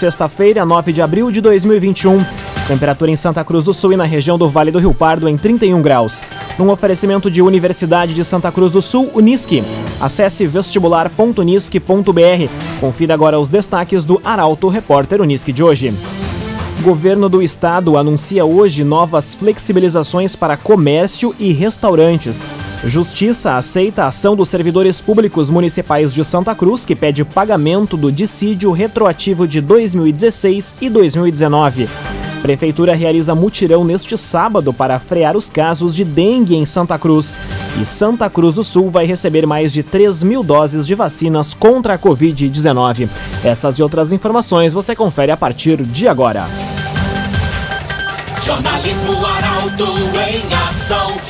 sexta-feira, 9 de abril de 2021. Temperatura em Santa Cruz do Sul e na região do Vale do Rio Pardo em 31 graus. Num oferecimento de Universidade de Santa Cruz do Sul, Unisque. Acesse vestibular.unisque.br. Confira agora os destaques do Arauto Repórter Unisque de hoje. Governo do Estado anuncia hoje novas flexibilizações para comércio e restaurantes. Justiça aceita a ação dos servidores públicos municipais de Santa Cruz, que pede pagamento do dissídio retroativo de 2016 e 2019. Prefeitura realiza mutirão neste sábado para frear os casos de dengue em Santa Cruz. E Santa Cruz do Sul vai receber mais de 3 mil doses de vacinas contra a Covid-19. Essas e outras informações você confere a partir de agora. Jornalismo Arauto em ação.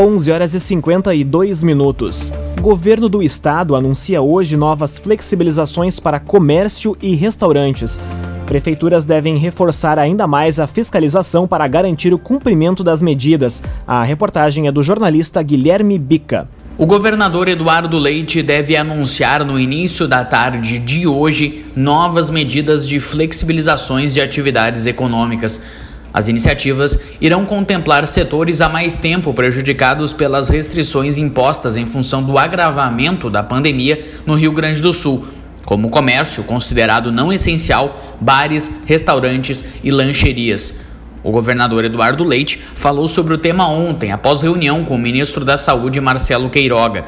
11 horas e 52 minutos. Governo do Estado anuncia hoje novas flexibilizações para comércio e restaurantes. Prefeituras devem reforçar ainda mais a fiscalização para garantir o cumprimento das medidas. A reportagem é do jornalista Guilherme Bica. O governador Eduardo Leite deve anunciar no início da tarde de hoje novas medidas de flexibilizações de atividades econômicas. As iniciativas irão contemplar setores há mais tempo prejudicados pelas restrições impostas em função do agravamento da pandemia no Rio Grande do Sul, como comércio considerado não essencial, bares, restaurantes e lancherias. O governador Eduardo Leite falou sobre o tema ontem, após reunião com o ministro da Saúde Marcelo Queiroga.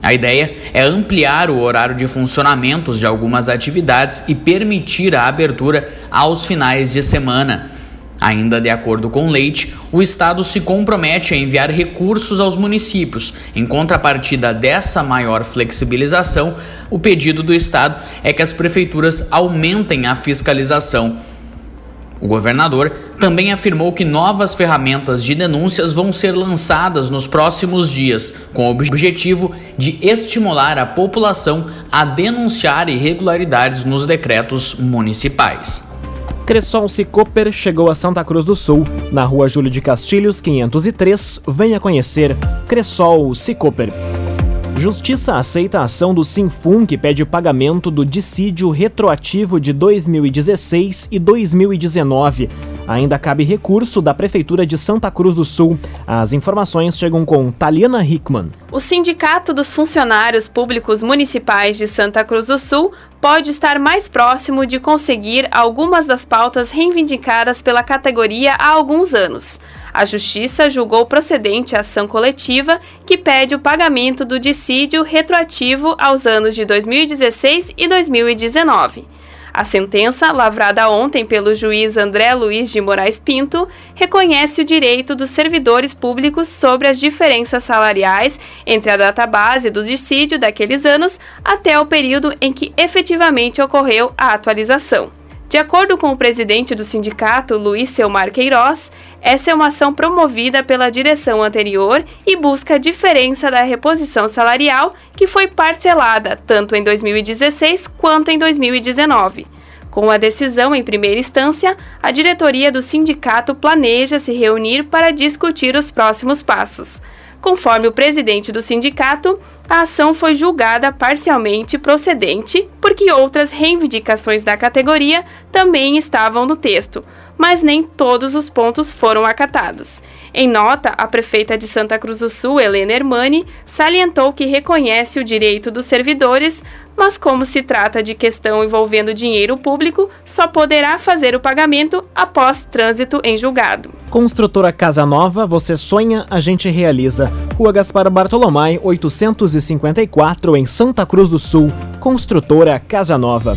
A ideia é ampliar o horário de funcionamentos de algumas atividades e permitir a abertura aos finais de semana. Ainda de acordo com Leite, o Estado se compromete a enviar recursos aos municípios. Em contrapartida dessa maior flexibilização, o pedido do Estado é que as prefeituras aumentem a fiscalização. O governador também afirmou que novas ferramentas de denúncias vão ser lançadas nos próximos dias, com o objetivo de estimular a população a denunciar irregularidades nos decretos municipais. Cressol Cicoper chegou a Santa Cruz do Sul, na rua Júlio de Castilhos, 503. Venha conhecer Cressol Cicoper. Justiça aceita a ação do Sinfum que pede o pagamento do dissídio retroativo de 2016 e 2019. Ainda cabe recurso da Prefeitura de Santa Cruz do Sul. As informações chegam com Taliana Hickman. O Sindicato dos Funcionários Públicos Municipais de Santa Cruz do Sul pode estar mais próximo de conseguir algumas das pautas reivindicadas pela categoria há alguns anos. A Justiça julgou procedente a ação coletiva que pede o pagamento do dissídio retroativo aos anos de 2016 e 2019. A sentença, lavrada ontem pelo juiz André Luiz de Moraes Pinto, reconhece o direito dos servidores públicos sobre as diferenças salariais entre a data base do dissídio daqueles anos até o período em que efetivamente ocorreu a atualização. De acordo com o presidente do sindicato, Luiz Selmar Queiroz, essa é uma ação promovida pela direção anterior e busca a diferença da reposição salarial que foi parcelada tanto em 2016 quanto em 2019. Com a decisão em primeira instância, a diretoria do sindicato planeja se reunir para discutir os próximos passos. Conforme o presidente do sindicato, a ação foi julgada parcialmente procedente porque outras reivindicações da categoria também estavam no texto, mas nem todos os pontos foram acatados. Em nota, a prefeita de Santa Cruz do Sul, Helena Hermani, salientou que reconhece o direito dos servidores, mas como se trata de questão envolvendo dinheiro público, só poderá fazer o pagamento após trânsito em julgado. Construtora Casa Nova, você sonha, a gente realiza. Rua Gaspar Bartolomé, 854, em Santa Cruz do Sul. Construtora Casa Nova.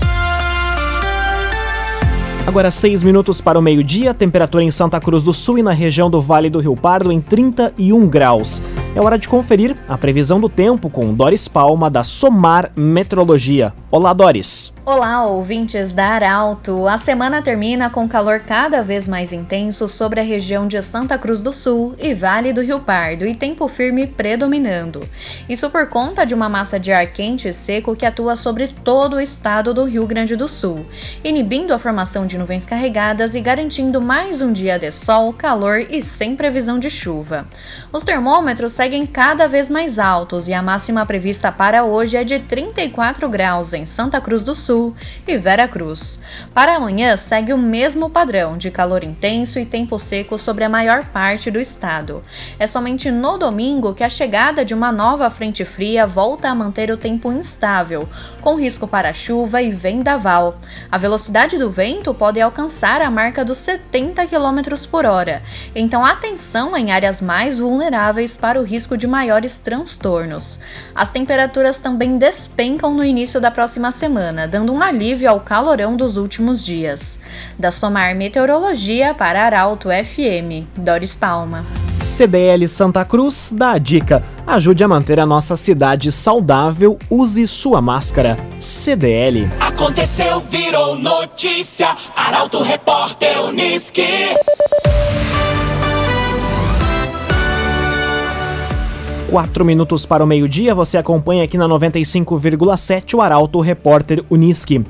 Agora, seis minutos para o meio-dia, temperatura em Santa Cruz do Sul e na região do Vale do Rio Pardo em 31 graus. É hora de conferir a previsão do tempo com Doris Palma, da Somar Metrologia. Olá, Doris. Olá, ouvintes da Arauto! A semana termina com calor cada vez mais intenso sobre a região de Santa Cruz do Sul e Vale do Rio Pardo e tempo firme predominando. Isso por conta de uma massa de ar quente e seco que atua sobre todo o estado do Rio Grande do Sul, inibindo a formação de nuvens carregadas e garantindo mais um dia de sol, calor e sem previsão de chuva. Os termômetros seguem cada vez mais altos e a máxima prevista para hoje é de 34 graus em Santa Cruz do Sul Sul e Vera Cruz. Para amanhã, segue o mesmo padrão de calor intenso e tempo seco sobre a maior parte do estado. É somente no domingo que a chegada de uma nova frente fria volta a manter o tempo instável, com risco para chuva e vendaval. A velocidade do vento pode alcançar a marca dos 70 km por hora, então atenção em áreas mais vulneráveis para o risco de maiores transtornos. As temperaturas também despencam no início da próxima semana, dando um alívio ao calorão dos últimos dias. Da Somar Meteorologia para Arauto FM, Doris Palma. CDL Santa Cruz dá a dica: ajude a manter a nossa cidade saudável, use sua máscara. CDL. Aconteceu, virou notícia. Arauto Repórter Uniski. Quatro minutos para o meio-dia, você acompanha aqui na 95,7 o Arauto Repórter Uniski.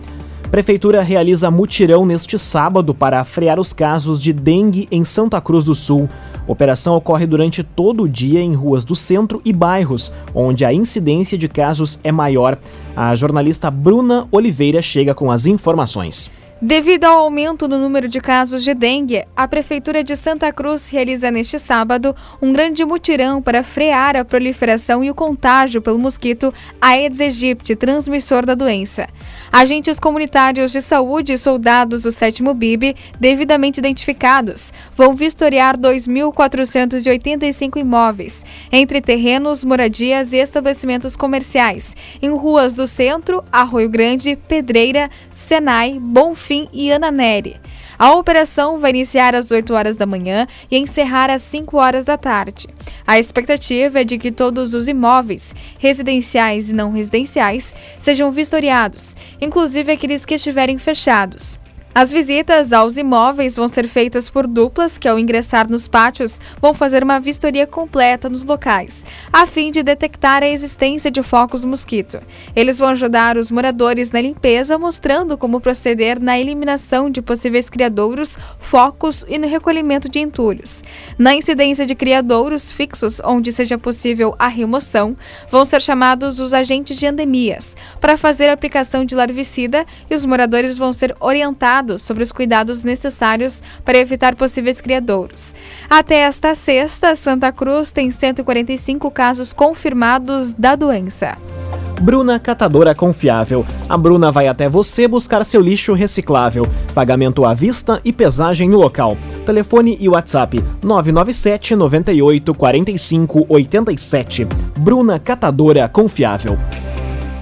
Prefeitura realiza mutirão neste sábado para frear os casos de dengue em Santa Cruz do Sul. Operação ocorre durante todo o dia em ruas do centro e bairros, onde a incidência de casos é maior. A jornalista Bruna Oliveira chega com as informações. Devido ao aumento no número de casos de dengue, a Prefeitura de Santa Cruz realiza neste sábado um grande mutirão para frear a proliferação e o contágio pelo mosquito Aedes aegypti, transmissor da doença. Agentes comunitários de saúde e soldados do 7 BIB, devidamente identificados, vão vistoriar 2.485 imóveis, entre terrenos, moradias e estabelecimentos comerciais, em ruas do centro, Arroio Grande, Pedreira, Senai, Bonfim e Ananeri. A operação vai iniciar às 8 horas da manhã e encerrar às 5 horas da tarde. A expectativa é de que todos os imóveis, residenciais e não residenciais, sejam vistoriados, inclusive aqueles que estiverem fechados. As visitas aos imóveis vão ser feitas por duplas que, ao ingressar nos pátios, vão fazer uma vistoria completa nos locais, a fim de detectar a existência de focos mosquito. Eles vão ajudar os moradores na limpeza, mostrando como proceder na eliminação de possíveis criadouros, focos e no recolhimento de entulhos. Na incidência de criadouros fixos, onde seja possível a remoção, vão ser chamados os agentes de endemias para fazer a aplicação de larvicida e os moradores vão ser orientados sobre os cuidados necessários para evitar possíveis criadouros. Até esta sexta, Santa Cruz tem 145 casos confirmados da doença. Bruna Catadora Confiável. A Bruna vai até você buscar seu lixo reciclável. Pagamento à vista e pesagem no local. Telefone e WhatsApp 997 98 45 87. Bruna Catadora Confiável.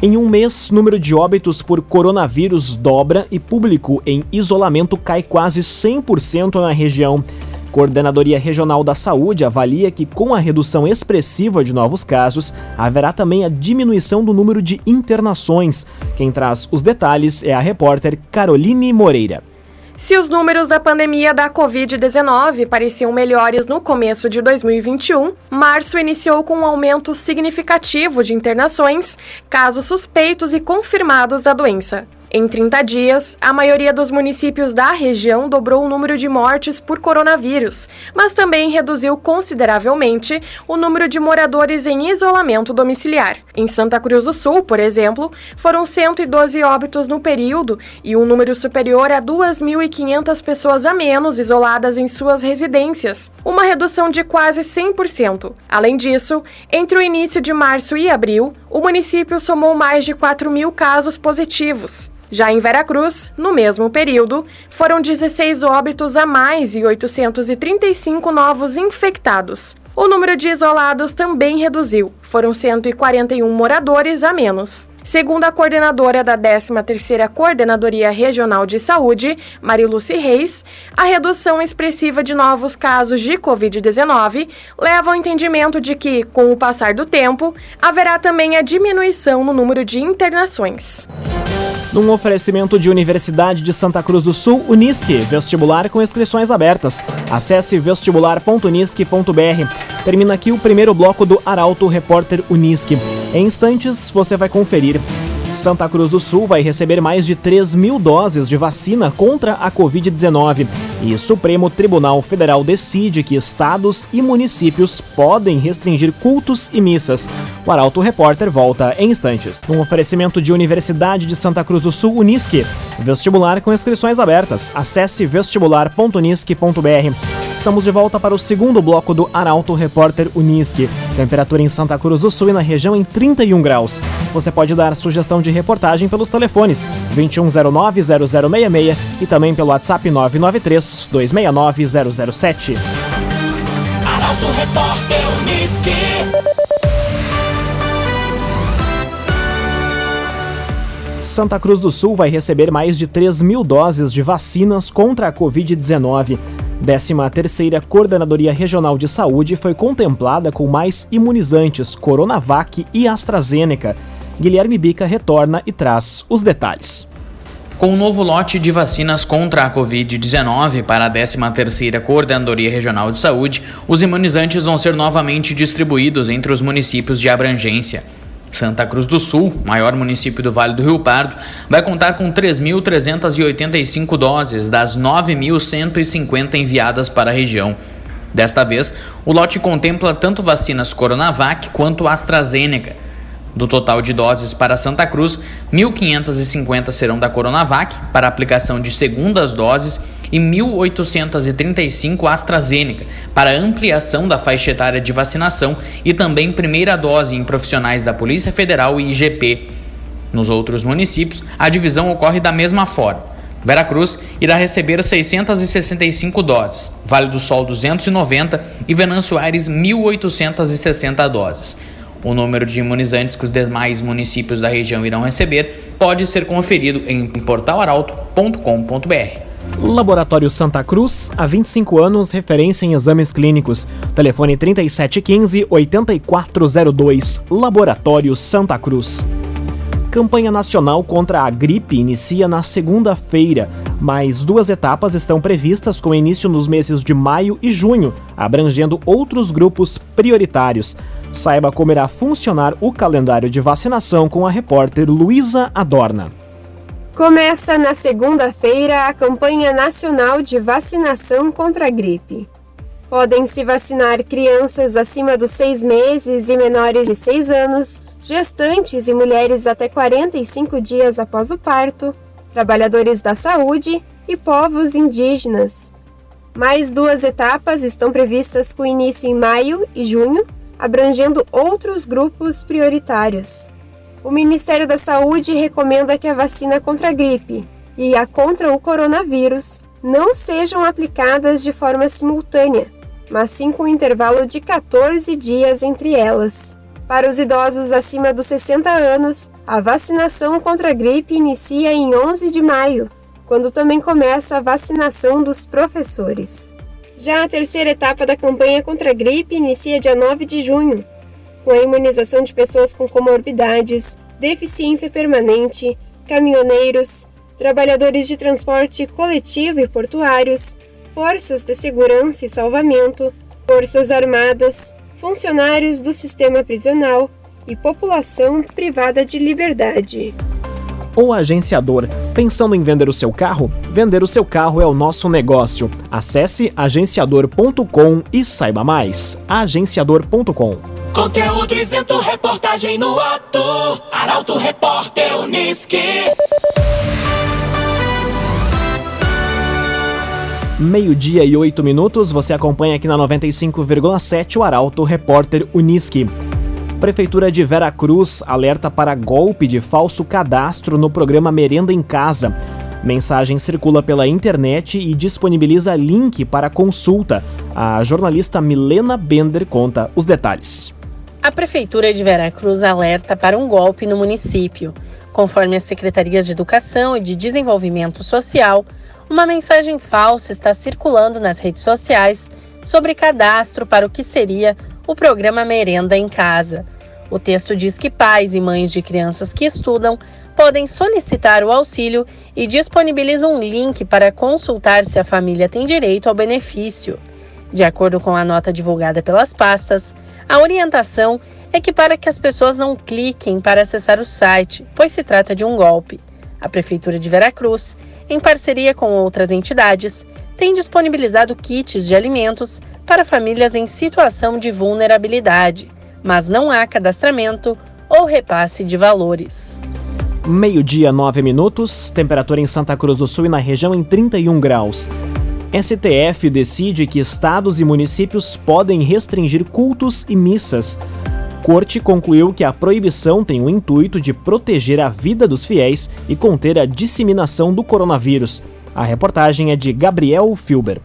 Em um mês, número de óbitos por coronavírus dobra e público em isolamento cai quase 100% na região. Coordenadoria Regional da Saúde avalia que, com a redução expressiva de novos casos, haverá também a diminuição do número de internações. Quem traz os detalhes é a repórter Caroline Moreira. Se os números da pandemia da Covid-19 pareciam melhores no começo de 2021, março iniciou com um aumento significativo de internações, casos suspeitos e confirmados da doença. Em 30 dias, a maioria dos municípios da região dobrou o número de mortes por coronavírus, mas também reduziu consideravelmente o número de moradores em isolamento domiciliar. Em Santa Cruz do Sul, por exemplo, foram 112 óbitos no período e um número superior a 2.500 pessoas a menos isoladas em suas residências, uma redução de quase 100%. Além disso, entre o início de março e abril, o município somou mais de 4 mil casos positivos. Já em Veracruz, no mesmo período, foram 16 óbitos a mais e 835 novos infectados. O número de isolados também reduziu, foram 141 moradores a menos. Segundo a coordenadora da 13ª Coordenadoria Regional de Saúde, Mariluce Reis, a redução expressiva de novos casos de Covid-19 leva ao entendimento de que, com o passar do tempo, haverá também a diminuição no número de internações. Num oferecimento de Universidade de Santa Cruz do Sul, Unisque, vestibular com inscrições abertas. Acesse vestibular.unisque.br. Termina aqui o primeiro bloco do Arauto Repórter Unisque. Em instantes, você vai conferir. Santa Cruz do Sul vai receber mais de 3 mil doses de vacina contra a Covid-19. E Supremo Tribunal Federal decide que estados e municípios podem restringir cultos e missas. O Arauto Repórter volta em instantes. Um oferecimento de Universidade de Santa Cruz do Sul, Unisque. Vestibular com inscrições abertas. Acesse vestibular.unisque.br. Estamos de volta para o segundo bloco do Arauto Repórter Unisque. Temperatura em Santa Cruz do Sul e na região em 31 graus. Você pode dar sugestão de reportagem pelos telefones 2109-0066 e também pelo WhatsApp 993-269-007. Arauto Repórter Unisque. Santa Cruz do Sul vai receber mais de 3 mil doses de vacinas contra a Covid-19. 13ª Coordenadoria Regional de Saúde foi contemplada com mais imunizantes Coronavac e AstraZeneca. Guilherme Bica retorna e traz os detalhes. Com o novo lote de vacinas contra a Covid-19 para a 13ª Coordenadoria Regional de Saúde, os imunizantes vão ser novamente distribuídos entre os municípios de abrangência. Santa Cruz do Sul, maior município do Vale do Rio Pardo, vai contar com 3.385 doses das 9.150 enviadas para a região. Desta vez, o lote contempla tanto vacinas Coronavac quanto AstraZeneca. Do total de doses para Santa Cruz, 1.550 serão da Coronavac, para aplicação de segundas doses, e 1.835 AstraZeneca, para ampliação da faixa etária de vacinação e também primeira dose em profissionais da Polícia Federal e IGP. Nos outros municípios, a divisão ocorre da mesma forma. Veracruz irá receber 665 doses, Vale do Sol 290 e Venâncio Aires 1.860 doses. O número de imunizantes que os demais municípios da região irão receber pode ser conferido em portalaralto.com.br. Laboratório Santa Cruz, há 25 anos, referência em exames clínicos. Telefone 3715-8402. Laboratório Santa Cruz. Campanha nacional contra a gripe inicia na segunda-feira. Mais duas etapas estão previstas com início nos meses de maio e junho, abrangendo outros grupos prioritários. Saiba como irá funcionar o calendário de vacinação com a repórter Luísa Adorna. Começa na segunda-feira a campanha nacional de vacinação contra a gripe. Podem se vacinar crianças acima dos seis meses e menores de seis anos, gestantes e mulheres até 45 dias após o parto, trabalhadores da saúde e povos indígenas. Mais duas etapas estão previstas com início em maio e junho, abrangendo outros grupos prioritários. O Ministério da Saúde recomenda que a vacina contra a gripe e a contra o coronavírus não sejam aplicadas de forma simultânea, mas sim com um intervalo de 14 dias entre elas. Para os idosos acima dos 60 anos, a vacinação contra a gripe inicia em 11 de maio, quando também começa a vacinação dos professores. Já a terceira etapa da campanha contra a gripe inicia dia 9 de junho, com a imunização de pessoas com comorbidades, deficiência permanente, caminhoneiros, trabalhadores de transporte coletivo e portuários, forças de segurança e salvamento, forças armadas, funcionários do sistema prisional e população privada de liberdade. O agenciador. Pensando em vender o seu carro? Vender o seu carro é o nosso negócio. Acesse agenciador.com e saiba mais. agenciador.com Conteúdo isento, reportagem no ato. Arauto Repórter Unisque. Meio-dia e oito minutos, você acompanha aqui na 95,7 o Arauto Repórter Unisque. Prefeitura de Vera Cruz alerta para golpe de falso cadastro no programa Merenda em Casa. Mensagem circula pela internet e disponibiliza link para consulta. A jornalista Milena Bender conta os detalhes. A Prefeitura de Veracruz alerta para um golpe no município. Conforme as secretarias de Educação e de Desenvolvimento Social, uma mensagem falsa está circulando nas redes sociais sobre cadastro para o que seria o programa Merenda em Casa. O texto diz que pais e mães de crianças que estudam podem solicitar o auxílio e disponibiliza um link para consultar se a família tem direito ao benefício. De acordo com a nota divulgada pelas pastas, a orientação é que para que as pessoas não cliquem para acessar o site, pois se trata de um golpe. A Prefeitura de Veracruz, em parceria com outras entidades, tem disponibilizado kits de alimentos para famílias em situação de vulnerabilidade, mas não há cadastramento ou repasse de valores. Meio-dia, 9 minutos, temperatura em Santa Cruz do Sul e na região em 31 graus. STF decide que estados e municípios podem restringir cultos e missas. Corte concluiu que a proibição tem o intuito de proteger a vida dos fiéis e conter a disseminação do coronavírus. A reportagem é de Gabriel Filber.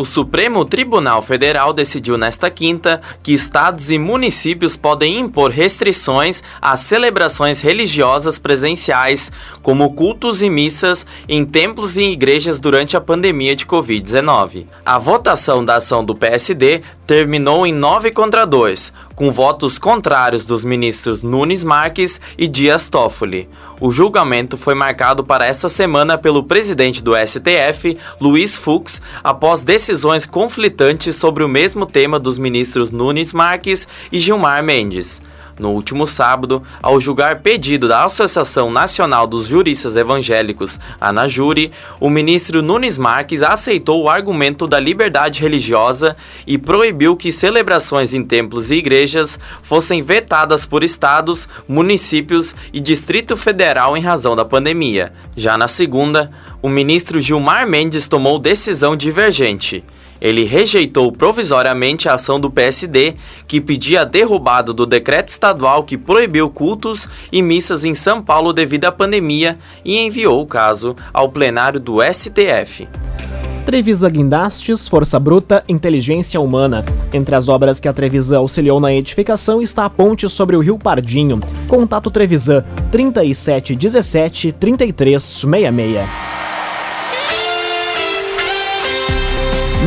O Supremo Tribunal Federal decidiu nesta quinta que estados e municípios podem impor restrições às celebrações religiosas presenciais, como cultos e missas, em templos e igrejas durante a pandemia de Covid-19. A votação da ação do PSD terminou em 9 contra 2, com votos contrários dos ministros Nunes Marques e Dias Toffoli. O julgamento foi marcado para esta semana pelo presidente do STF, Luiz Fux, após decisões conflitantes sobre o mesmo tema dos ministros Nunes Marques e Gilmar Mendes. No último sábado, ao julgar pedido da Associação Nacional dos Juristas Evangélicos, ANAJURI, o ministro Nunes Marques aceitou o argumento da liberdade religiosa e proibiu que celebrações em templos e igrejas fossem vetadas por estados, municípios e Distrito Federal em razão da pandemia. Já na segunda, o ministro Gilmar Mendes tomou decisão divergente. Ele rejeitou provisoriamente a ação do PSD, que pedia a derrubada do decreto estadual que proibiu cultos e missas em São Paulo devido à pandemia e enviou o caso ao plenário do STF. Trevisa Guindastes, Força Bruta, Inteligência Humana. Entre as obras que a Trevisa auxiliou na edificação está a ponte sobre o Rio Pardinho. Contato Trevisan 3717 3366.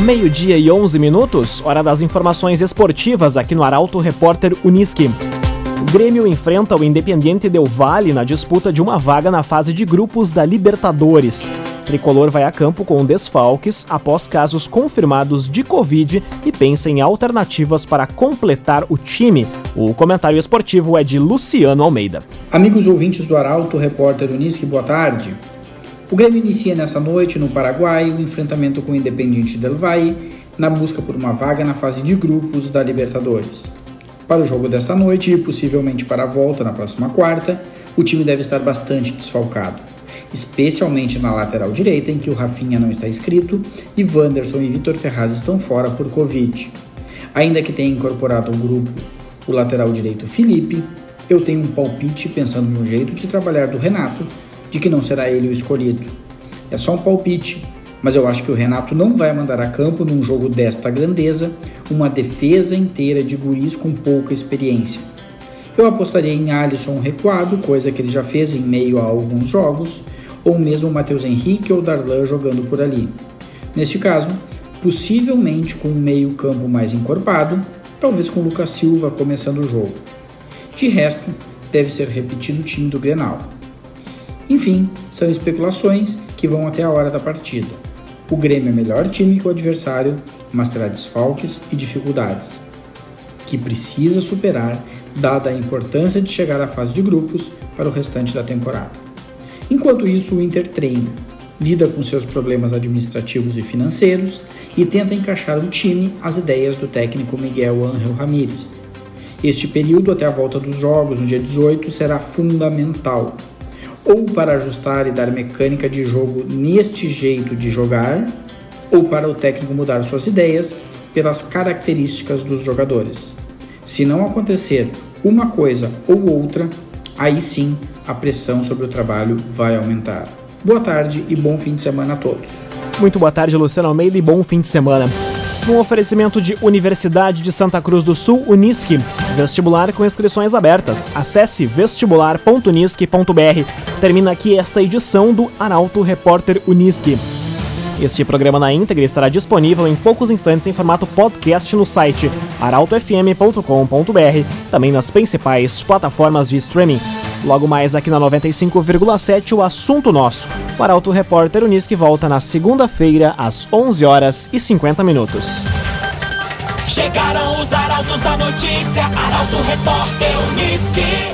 Meio-dia e 11 minutos, hora das informações esportivas aqui no Arauto Repórter Uniski. O Grêmio enfrenta o Independiente Del Valle na disputa de uma vaga na fase de grupos da Libertadores. O tricolor vai a campo com desfalques após casos confirmados de Covid e pensa em alternativas para completar o time. O comentário esportivo é de Luciano Almeida. Amigos ouvintes do Arauto Repórter Uniski, boa tarde. O Grêmio inicia nessa noite, no Paraguai, o enfrentamento com o Independiente del Valle na busca por uma vaga na fase de grupos da Libertadores. Para o jogo desta noite e possivelmente para a volta na próxima quarta, o time deve estar bastante desfalcado, especialmente na lateral direita, em que o Rafinha não está inscrito e Wanderson e Vitor Ferraz estão fora por Covid. Ainda que tenha incorporado ao grupo o lateral direito Felipe, eu tenho um palpite pensando no jeito de trabalhar do Renato de que não será ele o escolhido. É só um palpite, mas eu acho que o Renato não vai mandar a campo num jogo desta grandeza uma defesa inteira de guris com pouca experiência. Eu apostaria em Alisson recuado, coisa que ele já fez em meio a alguns jogos, ou mesmo Matheus Henrique ou Darlan jogando por ali. Neste caso, possivelmente com um meio-campo mais encorpado, talvez com Lucas Silva começando o jogo. De resto, deve ser repetido o time do Grenal. Enfim, são especulações que vão até a hora da partida. O Grêmio é melhor time que o adversário, mas terá desfalques e dificuldades, que precisa superar, dada a importância de chegar à fase de grupos para o restante da temporada. Enquanto isso, o Inter treina, lida com seus problemas administrativos e financeiros e tenta encaixar o time às ideias do técnico Miguel Ángel Ramírez. Este período até a volta dos jogos no dia 18 será fundamental ou para ajustar e dar mecânica de jogo neste jeito de jogar, ou para o técnico mudar suas ideias pelas características dos jogadores. Se não acontecer uma coisa ou outra, aí sim a pressão sobre o trabalho vai aumentar. Boa tarde e bom fim de semana a todos. Muito boa tarde, Luciano Almeida, e bom fim de semana um oferecimento de Universidade de Santa Cruz do Sul, Unisque. Vestibular com inscrições abertas. Acesse vestibular.unisque.br. Termina aqui esta edição do Arauto Repórter Unisque. Este programa na íntegra estará disponível em poucos instantes em formato podcast no site arautofm.com.br, também nas principais plataformas de streaming. Logo mais aqui na 95,7 o assunto nosso. O Arauto Repórter Unisque volta na segunda-feira às 11 horas e 50 minutos. Chegaram os arautos da notícia, Arauto Repórter Unisque.